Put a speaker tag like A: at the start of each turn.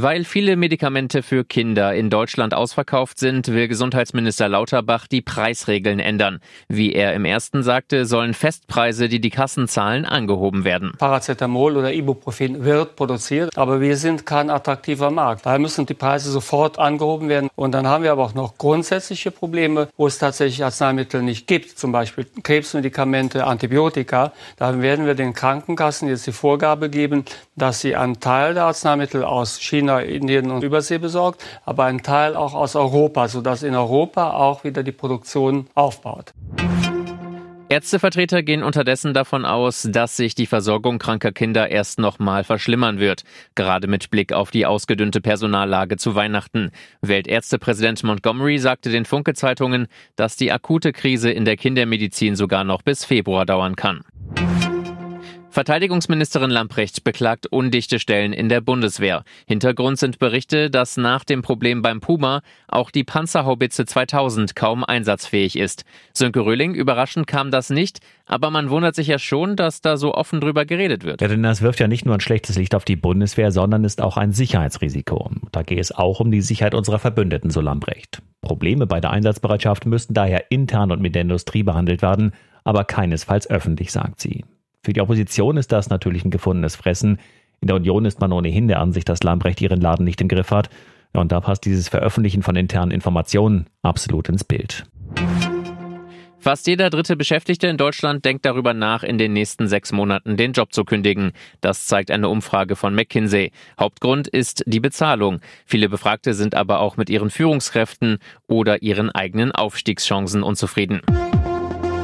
A: Weil viele Medikamente für Kinder in Deutschland ausverkauft sind, will Gesundheitsminister Lauterbach die Preisregeln ändern. Wie er im ersten sagte, sollen Festpreise, die die Kassen zahlen, angehoben werden.
B: Paracetamol oder Ibuprofen wird produziert, aber wir sind kein attraktiver Markt. Daher müssen die Preise sofort angehoben werden. Und dann haben wir aber auch noch grundsätzliche Probleme, wo es tatsächlich Arzneimittel nicht gibt, zum Beispiel Krebsmedikamente, Antibiotika. Da werden wir den Krankenkassen jetzt die Vorgabe geben, dass sie einen Teil der Arzneimittel aus China China, Indien und Übersee besorgt, aber ein Teil auch aus Europa, sodass in Europa auch wieder die Produktion aufbaut.
A: Ärztevertreter gehen unterdessen davon aus, dass sich die Versorgung kranker Kinder erst noch mal verschlimmern wird, gerade mit Blick auf die ausgedünnte Personallage zu Weihnachten. Weltärztepräsident Montgomery sagte den Funke-Zeitungen, dass die akute Krise in der Kindermedizin sogar noch bis Februar dauern kann. Verteidigungsministerin Lamprecht beklagt undichte Stellen in der Bundeswehr. Hintergrund sind Berichte, dass nach dem Problem beim Puma auch die Panzerhaubitze 2000 kaum einsatzfähig ist. Sönke Röhling, überraschend kam das nicht, aber man wundert sich ja schon, dass da so offen drüber geredet wird.
C: Ja, denn das wirft ja nicht nur ein schlechtes Licht auf die Bundeswehr, sondern ist auch ein Sicherheitsrisiko. Da geht es auch um die Sicherheit unserer Verbündeten, so Lambrecht. Probleme bei der Einsatzbereitschaft müssten daher intern und mit der Industrie behandelt werden, aber keinesfalls öffentlich, sagt sie. Für die Opposition ist das natürlich ein gefundenes Fressen. In der Union ist man ohnehin der Ansicht, dass Lambrecht ihren Laden nicht im Griff hat. Und da passt dieses Veröffentlichen von internen Informationen absolut ins Bild.
A: Fast jeder dritte Beschäftigte in Deutschland denkt darüber nach, in den nächsten sechs Monaten den Job zu kündigen. Das zeigt eine Umfrage von McKinsey. Hauptgrund ist die Bezahlung. Viele Befragte sind aber auch mit ihren Führungskräften oder ihren eigenen Aufstiegschancen unzufrieden.